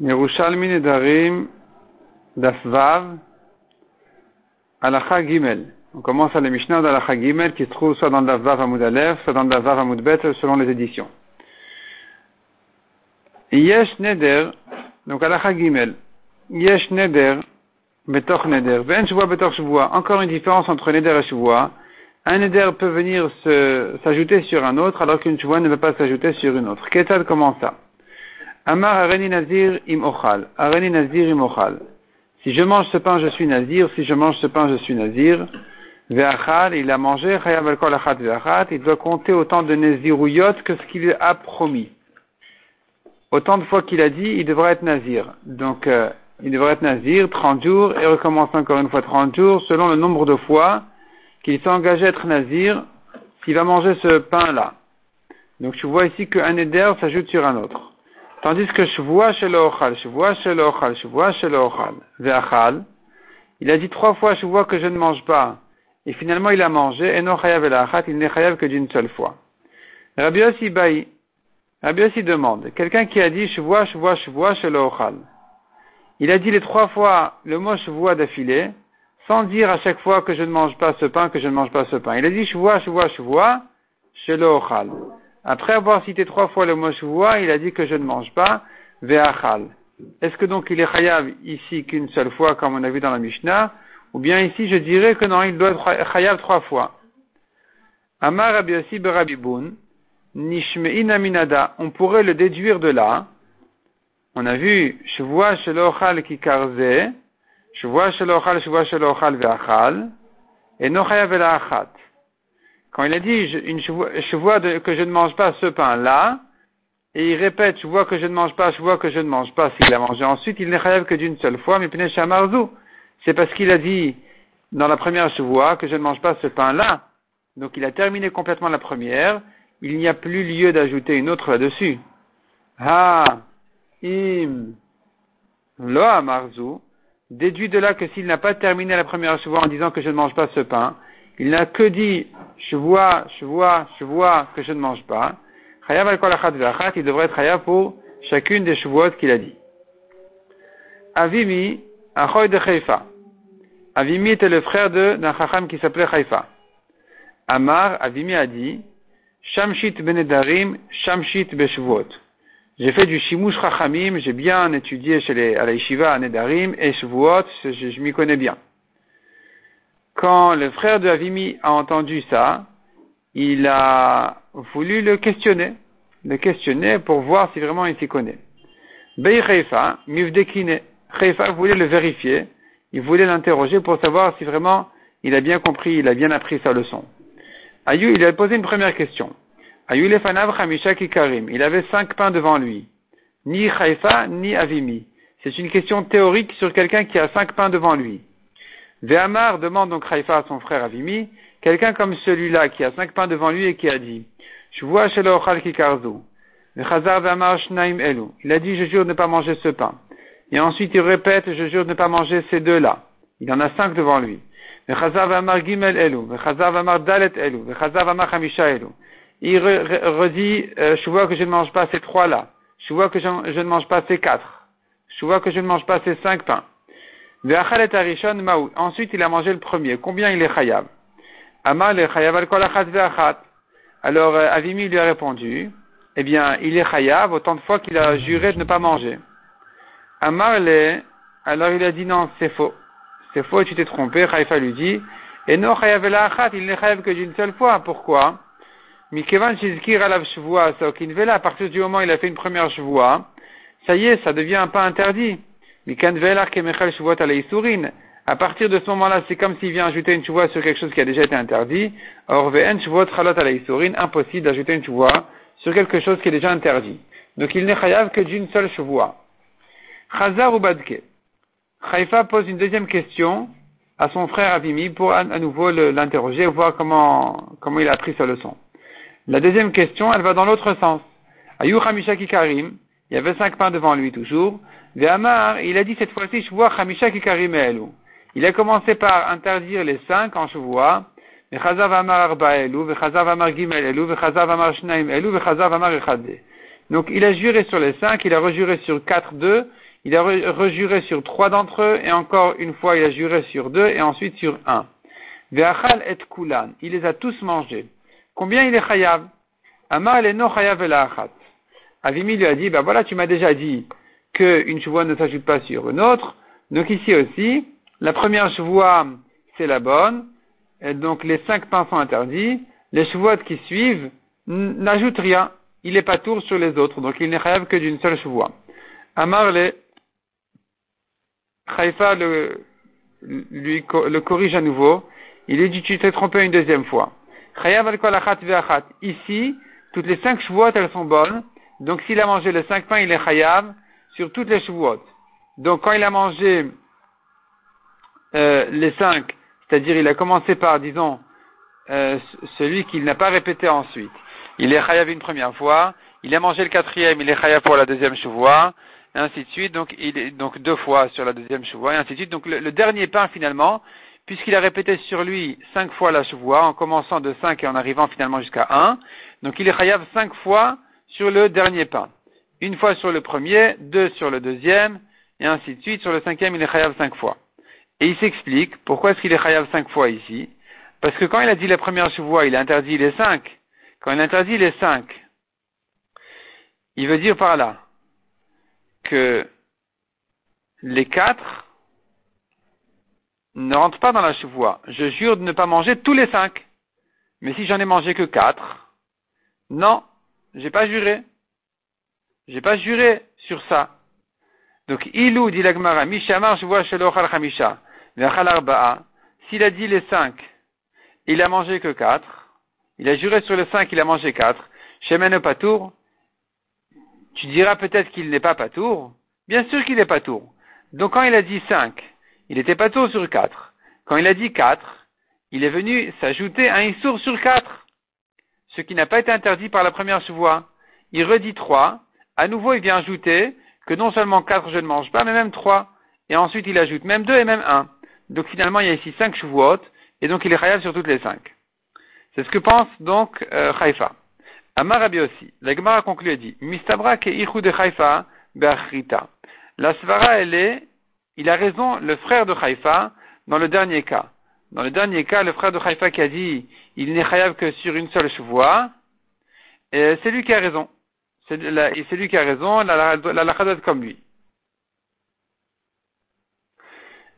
Yerushalmi Nedarim Dasvav Alacha Gimel. On commence à la Mishnah d'Alacha Gimel qui se trouve soit dans Dasvav soit dans Dasvav Amud Bet selon les éditions. Yesh Neder, donc Alacha Gimel. Yesh Neder, Betoch Neder. Ven Shvoa Betoch. Encore une différence entre Neder et Shvoa. Un Neder peut venir s'ajouter sur un autre alors qu'une Shvoa ne peut pas s'ajouter sur une autre. Qu'est-ce comment ça? Amar Areni Nazir im Ochal. Areni Nazir im Ochal. Si je mange ce pain, je suis Nazir. Si je mange ce pain, je suis Nazir. Ve'achal, il a mangé. Chayav al kol. Il doit compter autant de Nazirouyot que ce qu'il a promis. Autant de fois qu'il a dit, il devrait être Nazir. Donc, euh, il devrait être Nazir 30 jours et recommencer encore une fois 30 jours selon le nombre de fois qu'il s'est engagé à être Nazir s'il va manger ce pain-là. Donc, tu vois ici qu'un éder s'ajoute sur un autre. Tandis que Shvoa Shelochal, Shvoa Shelochal, Shvoa Shelochal, Ve'achal, il a dit trois fois Shvoa que je ne mange pas. Et finalement, il a mangé, et non Chayav Elachat, il n'est Chayav que d'une seule fois. Rabbi Yossi Baï, Rabbi Yossi demande, quelqu'un qui a dit Shvoa, Shvoa, Shvoa Shelochal, il a dit les trois fois le mot Shvoa d'affilée, sans dire à chaque fois que je ne mange pas ce pain, que je ne mange pas ce pain. Il a dit Shvoa, Shvoa, Shvoa, Shelochal. Après avoir cité trois fois le mot Shvoa, il a dit que je ne mange pas ve'achal. Est-ce que donc il est chayav ici qu'une seule fois, comme on a vu dans la Mishnah, ou bien ici je dirais que non, il doit être chayav trois fois. Amar Rabbi Berabiboun, Aminada, on pourrait le déduire de là. On a vu Shvoa Shelochal Kikarze, Shvoa Shelochal, Shvoa Shelochal ve'achal, et no chayav ve'achat. Quand il a dit, je, une, je vois de, que je ne mange pas ce pain-là, et il répète, je vois que je ne mange pas, je vois que je ne mange pas, s'il a mangé ensuite, il n'est rêve que d'une seule fois, mais Marzou. C'est parce qu'il a dit, dans la première chevoie, que je ne mange pas ce pain-là. Donc il a terminé complètement la première, il n'y a plus lieu d'ajouter une autre là-dessus. Ha, im, lo Marzou, déduit de là que s'il n'a pas terminé la première chevoie en disant que je ne mange pas ce pain, il n'a que dit, je vois, je vois, je vois que je ne mange pas. Chayav al il devrait être chayav pour chacune des chevuot qu'il a dit. Avimi, achoy de Chaifa. Avimi était le frère d'un chacham qui s'appelait Chaifa. Amar, Avimi a dit, Shamshit benedarim, Shamshit beshuvuot. J'ai fait du shimush chachamim, j'ai bien étudié chez les, à la yeshiva à Nedarim et Shavuot, je, je m'y connais bien quand le frère de Avimi a entendu ça, il a voulu le questionner, le questionner pour voir si vraiment il s'y connaît. Bey Khaifa, Mivdekine, Khaifa voulait le vérifier, il voulait l'interroger pour savoir si vraiment il a bien compris, il a bien appris sa leçon. Ayou, il a posé une première question. Ayou Lefanav Karim, il avait cinq pains devant lui. Ni Khaifa, ni Avimi. C'est une question théorique sur quelqu'un qui a cinq pains devant lui. Ve'amar demande donc Haïfa à son frère Avimi, quelqu'un comme celui-là qui a cinq pains devant lui et qui a dit, je vois. Il a dit, je jure de ne pas manger ce pain. Et ensuite il répète, je jure de ne pas manger ces deux-là. Il en a cinq devant lui. Il redit, euh, je vois que je ne mange pas ces trois-là. Je vois que je, ne mange pas ces quatre. Je vois que je ne mange pas ces cinq pains. Ensuite, il a mangé le premier. Combien il est chayav? Amar le chayav al Alors, euh, Avimi lui a répondu, eh bien, il est chayav autant de fois qu'il a juré de ne pas manger. Amar alors il a dit non, c'est faux. C'est faux, tu t'es trompé. Chayav lui dit, et non chayav il n'est chayav que d'une seule fois. Pourquoi? Mikevan shizkir alav shvua à partir du moment où il a fait une première shvua, ça y est, ça devient pas interdit. À partir de ce moment-là, c'est comme s'il vient ajouter une chouva sur quelque chose qui a déjà été interdit. Or, impossible d'ajouter une chouva sur quelque chose qui est déjà interdit. Donc, il n'est chayav que d'une seule chouva. Chazar ou badke. Chaifa pose une deuxième question à son frère Avimi pour à, nouveau l'interroger voir comment, comment il a appris sa leçon. La deuxième question, elle va dans l'autre sens. Ayu Hamisha Karim, il y avait cinq pains devant lui toujours. Il a dit cette fois-ci, Shvoa Kikarimelu. Il a commencé par interdire les cinq en Shvoa. Vechazav Amar Elu, Amar Amar. Donc il a juré sur les cinq, il a rejuré sur quatre d'eux, il a rejuré sur trois d'entre eux, et encore une fois, il a juré sur deux, et ensuite sur un. Ve'achal et kulan, il les a tous mangés. Combien il est chayav? Amar no chayav achat. Avimi lui a dit, ben voilà, tu m'as déjà dit qu'une chevoie ne s'ajoute pas sur une autre. Donc ici aussi, la première chevoie, c'est la bonne. Et donc les cinq pains sont interdits. Les chevoies qui suivent n'ajoutent rien. Il n'est pas tour sur les autres. Donc il n'est chayav que d'une seule chevoie. Amar le Haïfa le, corrige à nouveau. Il lui dit, tu t'es trompé une deuxième fois. Ici, toutes les cinq chevaux, elles sont bonnes. Donc, s'il a mangé les cinq pains, il est chayav sur toutes les chevaux. Donc, quand il a mangé euh, les cinq, c'est-à-dire il a commencé par, disons, euh, celui qu'il n'a pas répété ensuite. Il est chayav une première fois. Il a mangé le quatrième, il est chayav pour la deuxième chevoie, et ainsi de suite. Donc, il est donc deux fois sur la deuxième chevoie, et ainsi de suite. Donc, le dernier pain, finalement, puisqu'il a répété sur lui cinq fois la chevoie, en commençant de cinq et en arrivant finalement jusqu'à un, donc il est chayav cinq fois sur le dernier pain. Une fois sur le premier, deux sur le deuxième, et ainsi de suite. Sur le cinquième, il est chayav cinq fois. Et il s'explique pourquoi est-ce qu'il est chayav cinq fois ici. Parce que quand il a dit la première chevoie, il a interdit les cinq. Quand il interdit les cinq, il veut dire par là que les quatre ne rentre pas dans la chevoie. Je jure de ne pas manger tous les cinq. Mais si j'en ai mangé que quatre, non, j'ai pas juré. J'ai pas juré sur ça. Donc, ilou dit l'agmara, mishamar chevoa shelochal chamisha, arba'a. S'il a dit les cinq, il a mangé que quatre. Il a juré sur les cinq, il a mangé quatre. Shemen patour. Tu diras peut-être qu'il n'est pas patour. Bien sûr qu'il n'est pas tour. Donc, quand il a dit cinq, il était tôt sur quatre. Quand il a dit quatre, il est venu s'ajouter un issour sur quatre, ce qui n'a pas été interdit par la première chevoie. Il redit trois, à nouveau il vient ajouter que non seulement quatre je ne mange pas, mais même trois. Et ensuite il ajoute même deux et même un. Donc finalement il y a ici cinq chevaux, et donc il est khayab sur toutes les cinq. C'est ce que pense donc euh, Haïfa. Amar aussi. La Gemara conclut et dit, Mistabra ke de Haïfa be'achrita. La svara elle est il a raison, le frère de Haïfa, dans le dernier cas. Dans le dernier cas, le frère de Haïfa qui a dit, il n'est chayav que sur une seule chevoie, c'est lui qui a raison. C'est lui qui a raison, la la comme lui.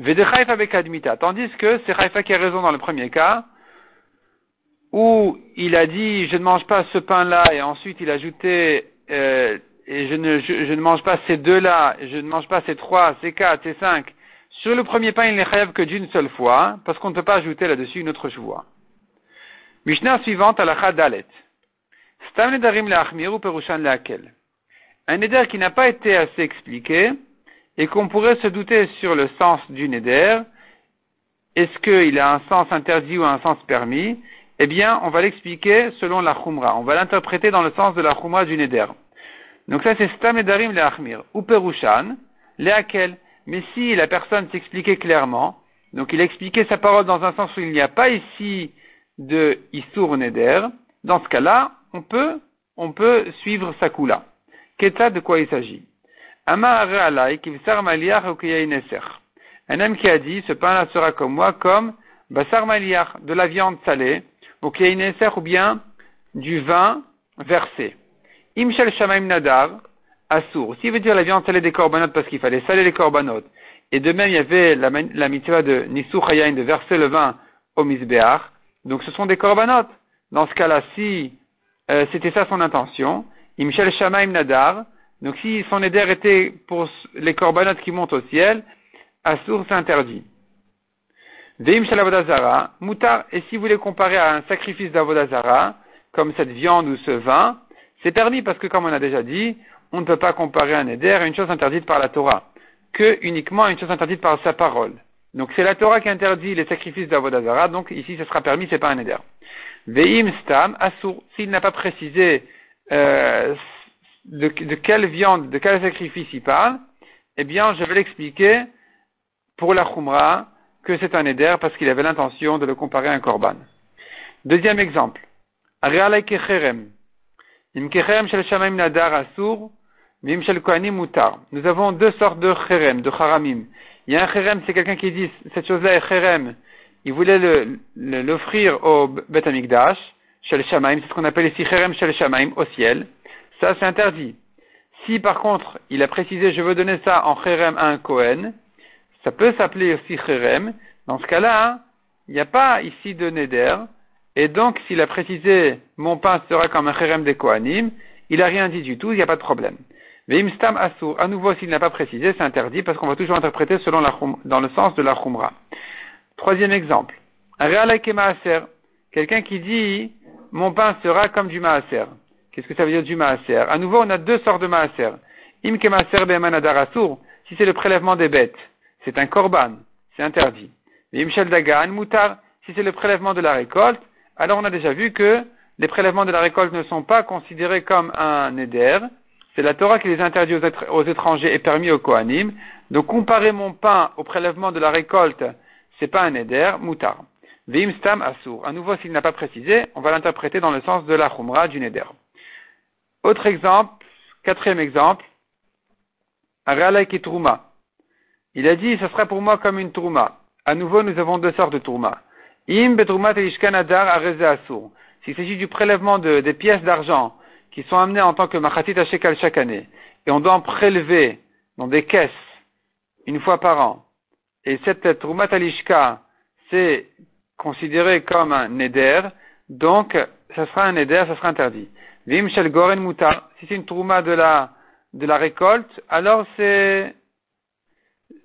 Vede Haïfa bekadmita. Tandis que c'est Haïfa qui a raison dans le premier cas, où il a dit, je ne mange pas ce pain-là, et ensuite il a ajouté euh, et je ne, je, ne mange pas ces deux-là, je ne mange pas ces trois, ces quatre, ces cinq. Sur le premier pain, il n'est rêve que d'une seule fois, parce qu'on ne peut pas ajouter là-dessus une autre chevoie. Mishnah suivante la Dalet. Stam nedarim le'achmir ou perushan le'akel. Un neder qui n'a pas été assez expliqué, et qu'on pourrait se douter sur le sens du neder, est-ce qu'il a un sens interdit ou un sens permis, eh bien, on va l'expliquer selon la chumra. On va l'interpréter dans le sens de la chumra du neder. Donc ça, c'est Stam et Darim le Achmir. Ou Perushan, Leakel. Mais si la personne s'expliquait clairement, donc il a expliqué sa parole dans un sens où il n'y a pas ici de Issour Neder, dans ce cas-là, on peut, on peut suivre sa coula. Qu'est-ce de quoi il s'agit? Un homme qui a dit, ce pain-là sera comme moi, comme basar de la viande salée, ou ou bien du vin versé. Nadar, Assour. S'il veut dire la viande salée des corbanotes parce qu'il fallait saler les corbanotes, et de même il y avait la, mitzvah de Nisou Hayain de verser le vin au misbéach, donc ce sont des corbanotes. Dans ce cas-là, si euh, c'était ça son intention, Imshel Shamaim Nadar, donc si son éder était pour les corbanotes qui montent au ciel, Assour s'interdit. Veim Shalavodazara, Moutar, et si vous voulez comparer à un sacrifice d'Avodazara, comme cette viande ou ce vin, c'est permis parce que, comme on a déjà dit, on ne peut pas comparer un éder à une chose interdite par la Torah, que uniquement à une chose interdite par sa parole. Donc c'est la Torah qui interdit les sacrifices d'Avodazara, donc ici ce sera permis, c'est pas un éder. Veim stam asur, s'il n'a pas précisé euh, de, quelle viande, de quel sacrifice il parle, eh bien je vais l'expliquer pour la Khumra que c'est un éder parce qu'il avait l'intention de le comparer à un korban. Deuxième exemple. Im shel nadar asur. Nous avons deux sortes de cherem, de charamim. Il y a un cherem, c'est quelqu'un qui dit cette chose-là est cherem. Il voulait l'offrir au Bet Amikdash, Shel Shamaim, c'est ce qu'on appelle ici cherem Shel Shamaim, au ciel. Ça, c'est interdit. Si par contre, il a précisé je veux donner ça en cherem à un Kohen, ça peut s'appeler aussi cherem. Dans ce cas-là, il n'y a pas ici de neder. Et donc, s'il a précisé mon pain sera comme un cherem des Kohanim, il n'a rien dit du tout, il n'y a pas de problème. Veimstam asur, à nouveau, s'il n'a pas précisé, c'est interdit parce qu'on va toujours interpréter selon la, dans le sens de la chumra. Troisième exemple. Maaser. Quelqu'un qui dit, mon pain sera comme du maaser. Qu'est-ce que ça veut dire du maaser? À nouveau, on a deux sortes de maaser. Im maaser asur. Si c'est le prélèvement des bêtes, c'est un korban. C'est interdit. Veimshel dagan mutar. Si c'est le prélèvement de la récolte, alors on a déjà vu que les prélèvements de la récolte ne sont pas considérés comme un éder, c'est la Torah qui les interdit aux, étrangers et permis aux Kohanim. Donc comparer mon pain au prélèvement de la récolte, c'est pas un éder, moutar. Vim stam asur. À nouveau, s'il n'a pas précisé, on va l'interpréter dans le sens de la chumra du neder. Autre exemple, quatrième exemple, et Trouma. Il a dit, ce sera pour moi comme une Trouma. À nouveau, nous avons deux sortes de Trouma. Im betrouma adar asur. S'il s'agit du prélèvement de, des pièces d'argent qui sont amenés en tant que machatit à shekal chaque année, et on doit en prélever dans des caisses une fois par an, et cette troumat alishka, c'est considéré comme un neder, donc ça sera un neder, ça sera interdit. Vim shel goren mutar, si c'est une trouma de la, de la récolte, alors c'est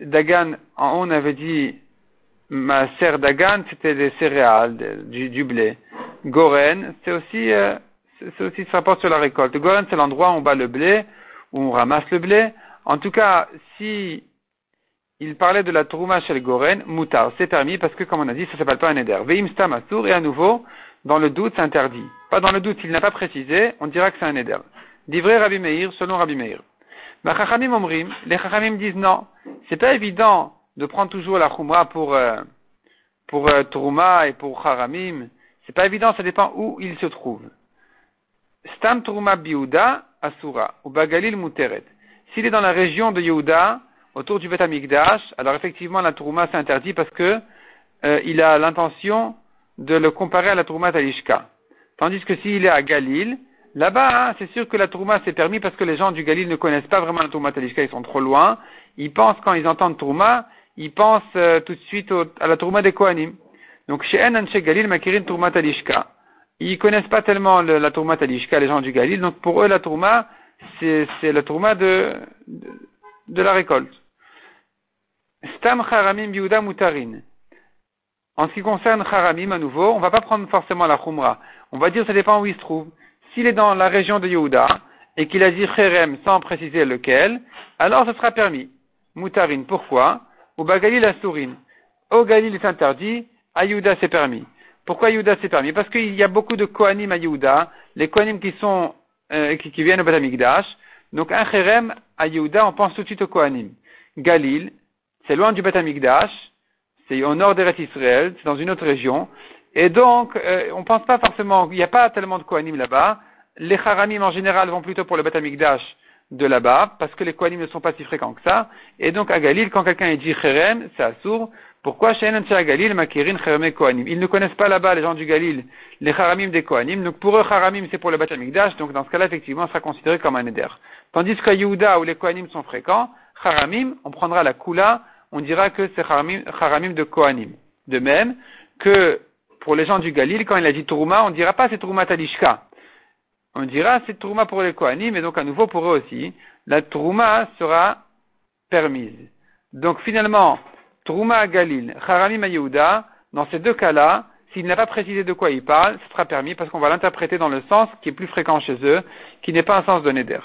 Dagan, en haut on avait dit ma serre Dagan, c'était des céréales, du, blé. Goren, c'est aussi euh, c'est aussi ça rapporte sur la récolte. Goren, c'est l'endroit où on bat le blé, où on ramasse le blé. En tout cas, si il parlait de la trouma chez le Goren, moutar, c'est permis parce que, comme on a dit, ça s'appelle pas un éder. Veim et à nouveau, dans le doute, c'est interdit. Pas dans le doute, s'il n'a pas précisé, on dira que c'est un éder. Divré Rabbi Meir, selon Rabbi Meir. Omrim, les Chachamim disent non, c'est pas évident de prendre toujours la Khumra pour, euh, pour euh, Trouma et pour Charamim. C'est pas évident, ça dépend où il se trouve. Stam Truma Biuda Asura, ou Bagalil Muteret. S'il est dans la région de Yehuda, autour du Bet alors effectivement la Truma c'est interdit parce que euh, il a l'intention de le comparer à la Truma Talishka. Tandis que s'il est à Galil, là-bas, hein, c'est sûr que la Trouma c'est permis parce que les gens du Galil ne connaissent pas vraiment la Trouma Talishka, ils sont trop loin. Ils pensent quand ils entendent Trouma, ils pensent euh, tout de suite à la Trouma des Kohanim. Donc chez Enan chez Galil, Makirin Trouma Talishka ils connaissent pas tellement la tourma talishka, les gens du Galil, donc pour eux la tourma, c'est, la tourma de, la récolte. Stam charamim biuda mutarin. En ce qui concerne charamim, à nouveau, on va pas prendre forcément la chumra. On va dire ça dépend où il se trouve. S'il est dans la région de Yehuda, et qu'il a dit cherem sans préciser lequel, alors ce sera permis. Mutarin, pourquoi? Ou bagalil asurin. Au Galil est interdit, à c'est permis. Pourquoi Yehuda c'est permis? Parce qu'il y a beaucoup de Kohanim à Yehuda, les Kohanim qui sont euh, qui, viennent au Beth Donc un Cherem à Yehuda, on pense tout de suite aux Kohanim. Galil, c'est loin du Beth c'est au nord d'Eretz Israël, c'est dans une autre région. Et donc, euh, on pense pas forcément, il n'y a pas tellement de Kohanim là-bas. Les Haramim en général vont plutôt pour le Beth de là-bas, parce que les Kohanim ne sont pas si fréquents que ça. Et donc à Galil, quand quelqu'un dit Cherem, c'est assourd. Pourquoi Galil Makirin Kohanim? Ils ne connaissent pas là-bas, les gens du Galil, les Haramim des Kohanim. Donc pour eux, Haramim, c'est pour le Bat Donc dans ce cas-là, effectivement, ça sera considéré comme un Eder. Tandis qu'à Yehuda, où les Kohanim sont fréquents, Haramim, on prendra la Kula, on dira que c'est Haramim, de Kohanim. De même que pour les gens du Galil, quand il a dit Tourma, on ne dira pas c'est Tourma Talishka. On dira c'est Tourma pour les Kohanim, et donc à nouveau pour eux aussi, la Tourma sera permise. Donc finalement, Trouma Galil, Haramim Yehuda, dans ces deux cas-là, s'il n'a pas précisé de quoi il parle, ce sera permis parce qu'on va l'interpréter dans le sens qui est plus fréquent chez eux, qui n'est pas un sens de Neder.